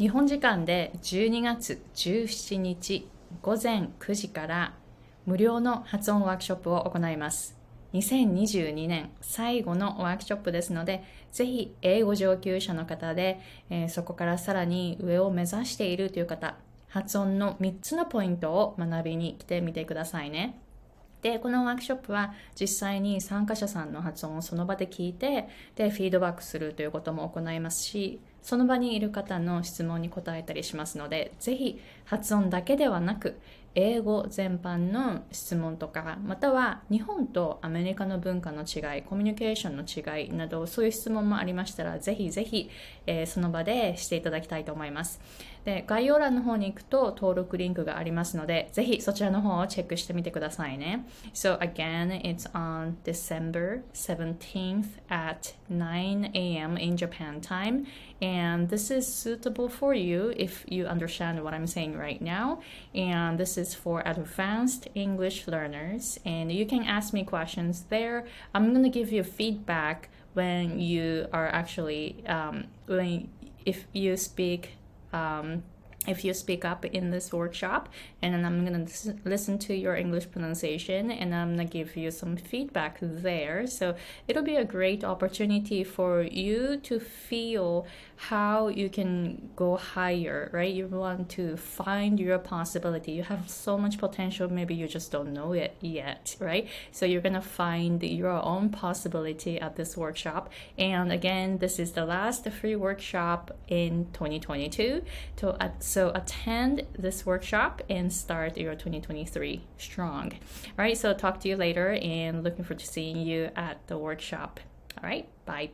日本時間で12月17日午前9時から無料の発音ワークショップを行います。2022年最後のワークショップですので、ぜひ英語上級者の方で、えー、そこからさらに上を目指しているという方、発音の3つのポイントを学びに来てみてくださいね。で、このワークショップは実際に参加者さんの発音をその場で聞いて、で、フィードバックするということも行いますし、その場にいる方の質問に答えたりしますので、ぜひ発音だけではなく、英語全般の質問とか、または日本とアメリカの文化の違い、コミュニケーションの違いなど、そういう質問もありましたら、ぜひぜひ、えー、その場でしていただきたいと思います。で、概要欄の方に行くと登録リンクがありますので、ぜひそちらの方をチェックしてみてくださいね。So again, it's on December 17th at 9 a.m. in Japan time. And this is suitable for you if you understand what I'm saying right now. And this is for advanced English learners. And you can ask me questions there. I'm going to give you feedback when you are actually, um, when if you speak um, if you speak up in this workshop and then i'm going to listen to your english pronunciation and i'm going to give you some feedback there. So it'll be a great opportunity for you to feel how you can go higher right? You want to find your possibility. You have so much potential maybe you just don't know it yet right? So you're going to find your own possibility at this workshop. And again this is the last free workshop in 2022 to so attend this workshop and start your 2023 strong. All right, so talk to you later and looking forward to seeing you at the workshop. All right, bye.